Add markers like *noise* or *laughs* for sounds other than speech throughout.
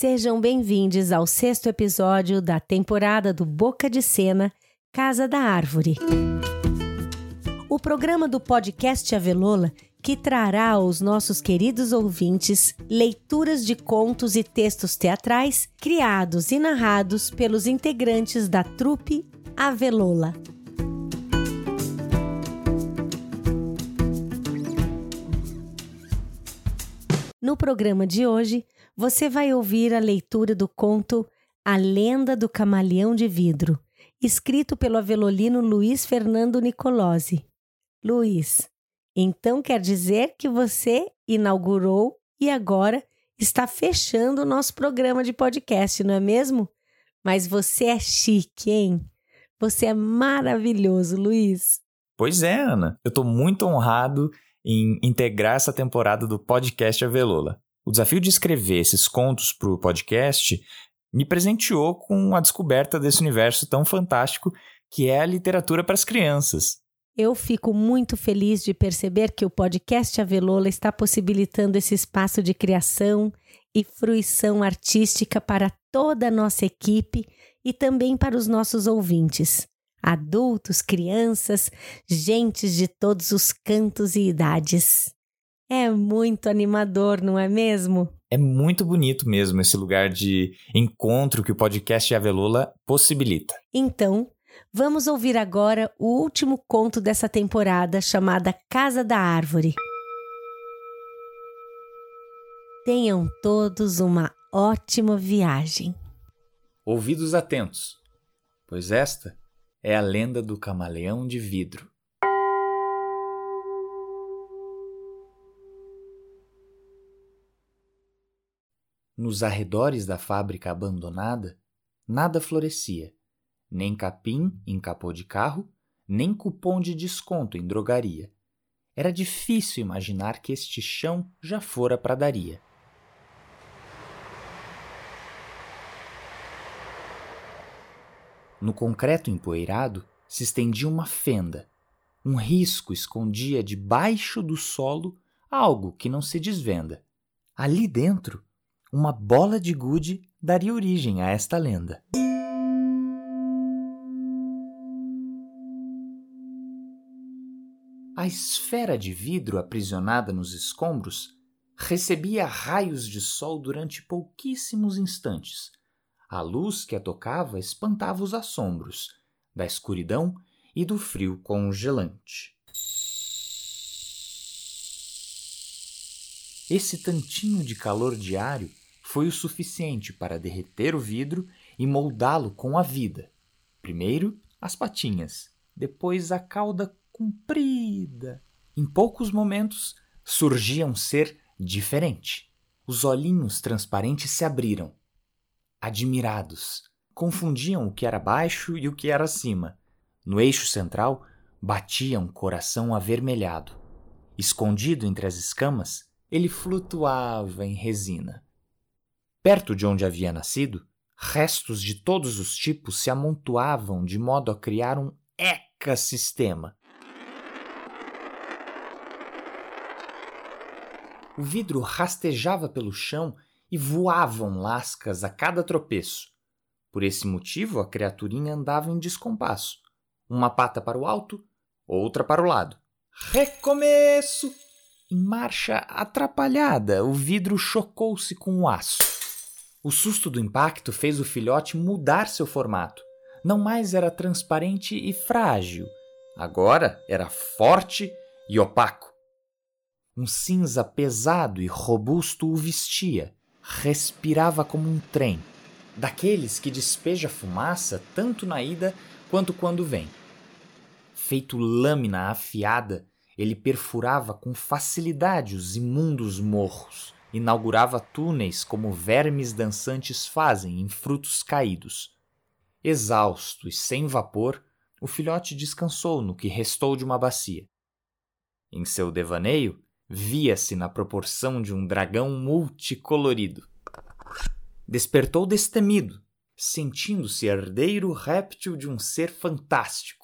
Sejam bem-vindos ao sexto episódio da temporada do Boca de Cena Casa da Árvore. O programa do podcast Avelola que trará aos nossos queridos ouvintes leituras de contos e textos teatrais criados e narrados pelos integrantes da trupe Avelola. No programa de hoje, você vai ouvir a leitura do conto A Lenda do Camaleão de Vidro, escrito pelo avelolino Luiz Fernando Nicolosi. Luiz, então quer dizer que você inaugurou e agora está fechando o nosso programa de podcast, não é mesmo? Mas você é chique, hein? Você é maravilhoso, Luiz. Pois é, Ana. Eu estou muito honrado em integrar essa temporada do podcast Avelola. O desafio de escrever esses contos para o podcast me presenteou com a descoberta desse universo tão fantástico que é a literatura para as crianças. Eu fico muito feliz de perceber que o podcast Avelola está possibilitando esse espaço de criação e fruição artística para toda a nossa equipe e também para os nossos ouvintes, adultos, crianças, gentes de todos os cantos e idades. É muito animador, não é mesmo? É muito bonito mesmo esse lugar de encontro que o podcast Avelula possibilita. Então, vamos ouvir agora o último conto dessa temporada chamada Casa da Árvore. Tenham todos uma ótima viagem. Ouvidos atentos, pois esta é a lenda do camaleão de vidro. Nos arredores da fábrica abandonada, nada florescia, nem capim em capô de carro, nem cupom de desconto em drogaria. Era difícil imaginar que este chão já fora pradaria. No concreto empoeirado se estendia uma fenda. Um risco escondia debaixo do solo algo que não se desvenda. Ali dentro uma bola de gude daria origem a esta lenda. A esfera de vidro aprisionada nos escombros recebia raios de sol durante pouquíssimos instantes. A luz que a tocava espantava os assombros da escuridão e do frio congelante. Esse tantinho de calor diário foi o suficiente para derreter o vidro e moldá-lo com a vida. Primeiro as patinhas, depois a cauda comprida. Em poucos momentos surgia um ser diferente. Os olhinhos transparentes se abriram. Admirados, confundiam o que era baixo e o que era cima. No eixo central batia um coração avermelhado. Escondido entre as escamas, ele flutuava em resina. Perto de onde havia nascido, restos de todos os tipos se amontoavam de modo a criar um ecossistema. O vidro rastejava pelo chão e voavam lascas a cada tropeço. Por esse motivo, a criaturinha andava em descompasso. Uma pata para o alto, outra para o lado. Recomeço! Em marcha atrapalhada, o vidro chocou-se com o aço. O susto do impacto fez o filhote mudar seu formato. Não mais era transparente e frágil, agora era forte e opaco. Um cinza pesado e robusto o vestia, respirava como um trem, daqueles que despeja fumaça tanto na ida quanto quando vem. Feito lâmina afiada, ele perfurava com facilidade os imundos morros, inaugurava túneis como vermes dançantes fazem em frutos caídos. Exausto e sem vapor, o filhote descansou no que restou de uma bacia. Em seu devaneio, via-se na proporção de um dragão multicolorido. Despertou destemido, sentindo-se herdeiro réptil de um ser fantástico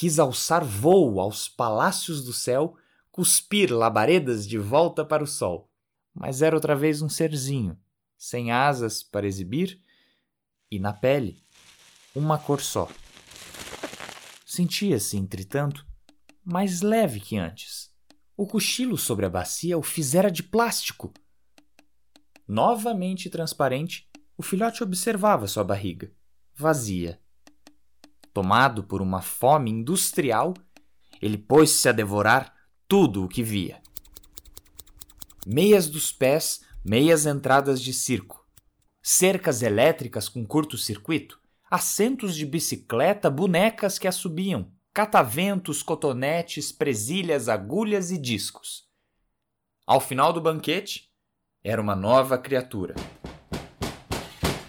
quis alçar voo aos palácios do céu, cuspir labaredas de volta para o sol. Mas era outra vez um serzinho, sem asas para exibir, e na pele, uma cor só. Sentia-se, entretanto, mais leve que antes. O cochilo sobre a bacia o fizera de plástico. Novamente transparente, o filhote observava sua barriga, vazia. Tomado por uma fome industrial, ele pôs-se a devorar tudo o que via. Meias dos pés, meias entradas de circo, cercas elétricas com curto-circuito, assentos de bicicleta, bonecas que a subiam, cataventos, cotonetes, presilhas, agulhas e discos. Ao final do banquete, era uma nova criatura.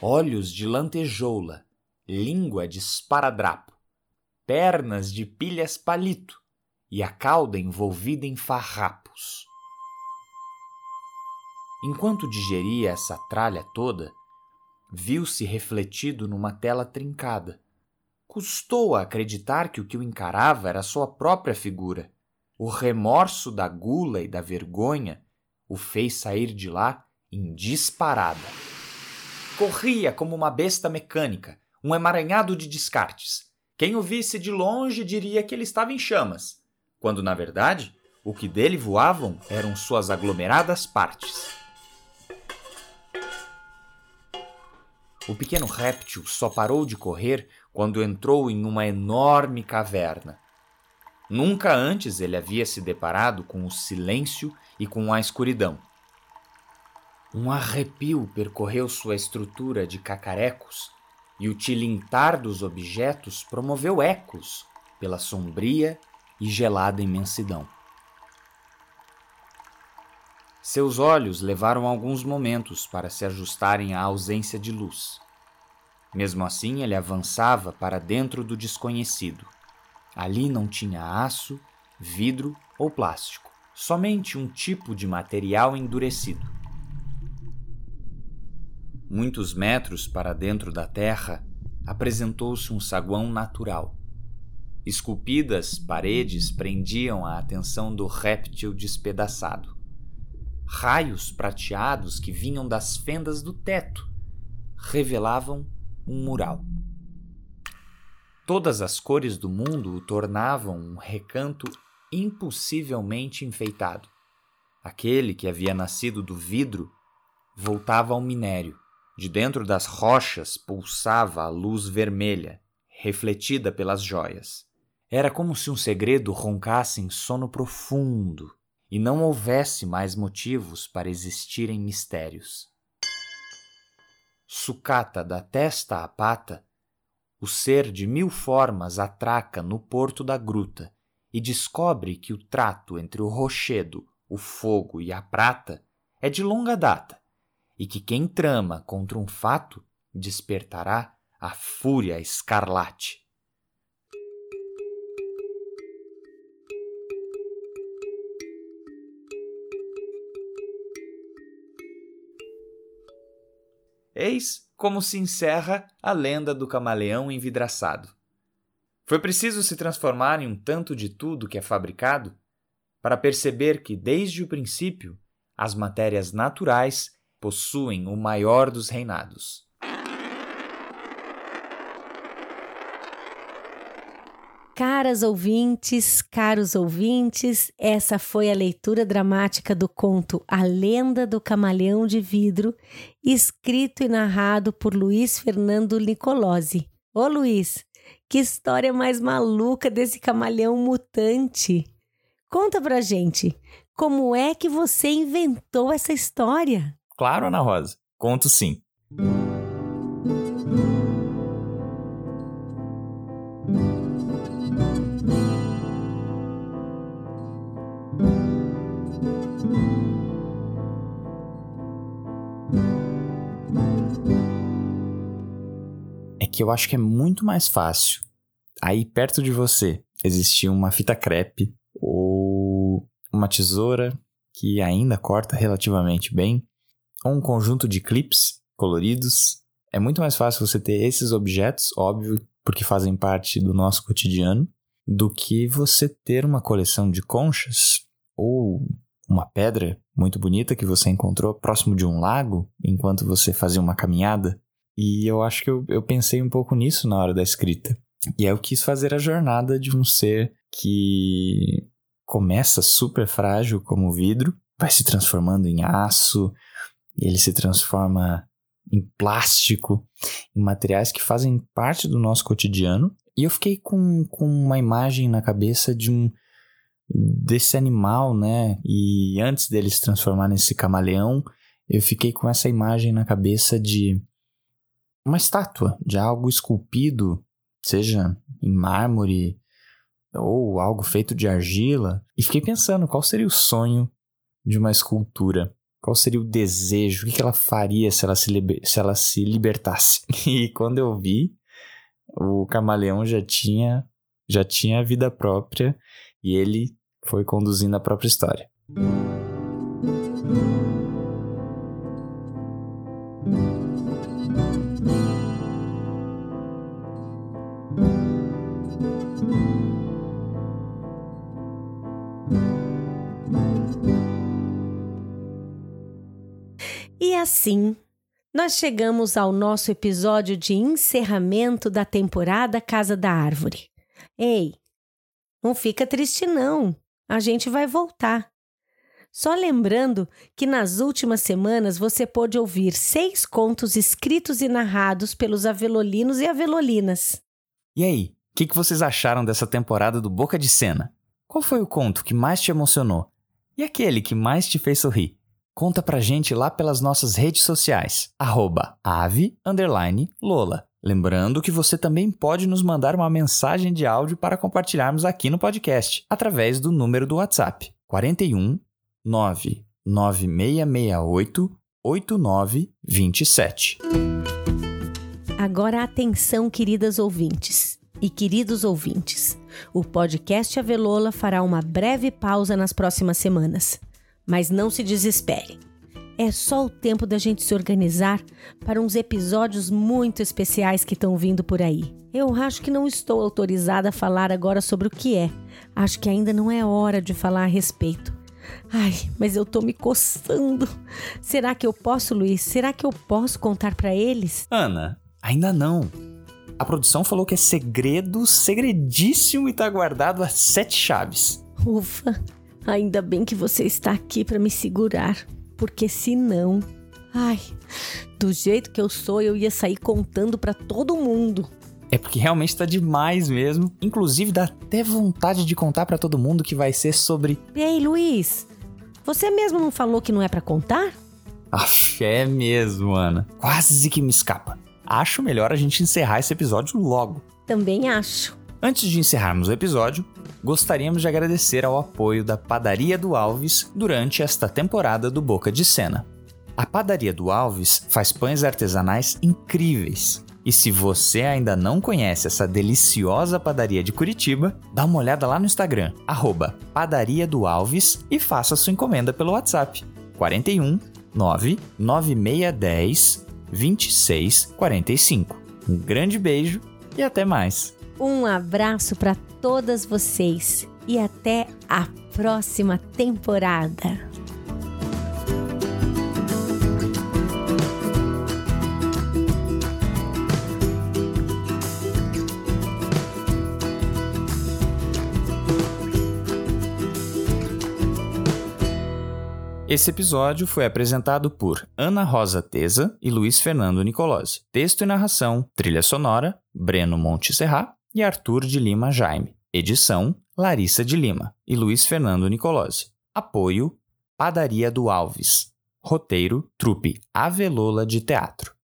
Olhos de lantejoula, língua de esparadrapo, pernas de pilhas palito e a cauda envolvida em farrapos. Enquanto digeria essa tralha toda, viu-se refletido numa tela trincada. Custou a acreditar que o que o encarava era sua própria figura. O remorso da gula e da vergonha o fez sair de lá em disparada. Corria como uma besta mecânica, um emaranhado de descartes. Quem o visse de longe diria que ele estava em chamas, quando na verdade o que dele voavam eram suas aglomeradas partes. O pequeno réptil só parou de correr quando entrou em uma enorme caverna. Nunca antes ele havia se deparado com o silêncio e com a escuridão. Um arrepio percorreu sua estrutura de cacarecos e o tilintar dos objetos promoveu ecos pela sombria e gelada imensidão. Seus olhos levaram alguns momentos para se ajustarem à ausência de luz. Mesmo assim, ele avançava para dentro do desconhecido. Ali não tinha aço, vidro ou plástico, somente um tipo de material endurecido. Muitos metros para dentro da terra, apresentou-se um saguão natural. Esculpidas paredes prendiam a atenção do réptil despedaçado raios prateados que vinham das fendas do teto revelavam um mural. Todas as cores do mundo o tornavam um recanto impossivelmente enfeitado. Aquele que havia nascido do vidro voltava ao minério. De dentro das rochas pulsava a luz vermelha, refletida pelas joias. Era como se um segredo roncasse em sono profundo e não houvesse mais motivos para existirem mistérios. Sucata da testa à pata, o ser de mil formas atraca no porto da gruta e descobre que o trato entre o rochedo, o fogo e a prata é de longa data e que quem trama contra um fato despertará a fúria escarlate. Eis como se encerra a lenda do camaleão envidraçado. Foi preciso se transformar em um tanto de tudo que é fabricado para perceber que, desde o princípio, as matérias naturais possuem o maior dos reinados. Caras ouvintes, caros ouvintes, essa foi a leitura dramática do conto A Lenda do Camaleão de Vidro, escrito e narrado por Luiz Fernando Nicolosi. Ô Luiz, que história mais maluca desse camaleão mutante! Conta pra gente, como é que você inventou essa história? Claro, Ana Rosa, conto sim. Que eu acho que é muito mais fácil aí perto de você existir uma fita crepe ou uma tesoura que ainda corta relativamente bem, ou um conjunto de clips coloridos. É muito mais fácil você ter esses objetos, óbvio, porque fazem parte do nosso cotidiano, do que você ter uma coleção de conchas ou uma pedra muito bonita que você encontrou próximo de um lago enquanto você fazia uma caminhada. E eu acho que eu, eu pensei um pouco nisso na hora da escrita. E eu quis fazer a jornada de um ser que começa super frágil como vidro, vai se transformando em aço, ele se transforma em plástico, em materiais que fazem parte do nosso cotidiano. E eu fiquei com, com uma imagem na cabeça de um desse animal, né? E antes dele se transformar nesse camaleão, eu fiquei com essa imagem na cabeça de uma estátua, de algo esculpido, seja em mármore ou algo feito de argila, e fiquei pensando qual seria o sonho de uma escultura. Qual seria o desejo? O que ela faria se ela se, se, ela se libertasse? *laughs* E quando eu vi, o camaleão já tinha já tinha vida própria e ele foi conduzindo a própria história. Assim, nós chegamos ao nosso episódio de encerramento da temporada Casa da Árvore. Ei, não fica triste não a gente vai voltar. Só lembrando que nas últimas semanas você pôde ouvir seis contos escritos e narrados pelos avelolinos e avelolinas. E aí, o que, que vocês acharam dessa temporada do Boca de Cena? Qual foi o conto que mais te emocionou? E aquele que mais te fez sorrir? Conta pra gente lá pelas nossas redes sociais, arroba ave, lola. Lembrando que você também pode nos mandar uma mensagem de áudio para compartilharmos aqui no podcast, através do número do WhatsApp 41 99668 8927. Agora atenção, queridas ouvintes e queridos ouvintes. O podcast Avelola fará uma breve pausa nas próximas semanas, mas não se desesperem é só o tempo da gente se organizar para uns episódios muito especiais que estão vindo por aí. Eu acho que não estou autorizada a falar agora sobre o que é. Acho que ainda não é hora de falar a respeito. Ai, mas eu tô me coçando. Será que eu posso, Luiz? Será que eu posso contar para eles? Ana, ainda não. A produção falou que é segredo, segredíssimo e tá guardado a sete chaves. Ufa, ainda bem que você está aqui para me segurar porque senão, ai, do jeito que eu sou, eu ia sair contando para todo mundo. É porque realmente tá demais mesmo. Inclusive dá até vontade de contar para todo mundo que vai ser sobre. Ei, Luiz, você mesmo não falou que não é para contar? Aff, é mesmo, Ana. Quase que me escapa. Acho melhor a gente encerrar esse episódio logo. Também acho. Antes de encerrarmos o episódio, gostaríamos de agradecer ao apoio da Padaria do Alves durante esta temporada do Boca de Cena. A Padaria do Alves faz pães artesanais incríveis. E se você ainda não conhece essa deliciosa padaria de Curitiba, dá uma olhada lá no Instagram, arroba Padaria do Alves e faça sua encomenda pelo WhatsApp 41 99610 2645. Um grande beijo e até mais! Um abraço para todas vocês e até a próxima temporada. Esse episódio foi apresentado por Ana Rosa Teza e Luiz Fernando Nicolosi. Texto e narração, trilha sonora, Breno Monte Serra e Arthur de Lima Jaime. Edição: Larissa de Lima e Luiz Fernando Nicolosi. Apoio: Padaria do Alves. Roteiro: Trupe Avelola de Teatro.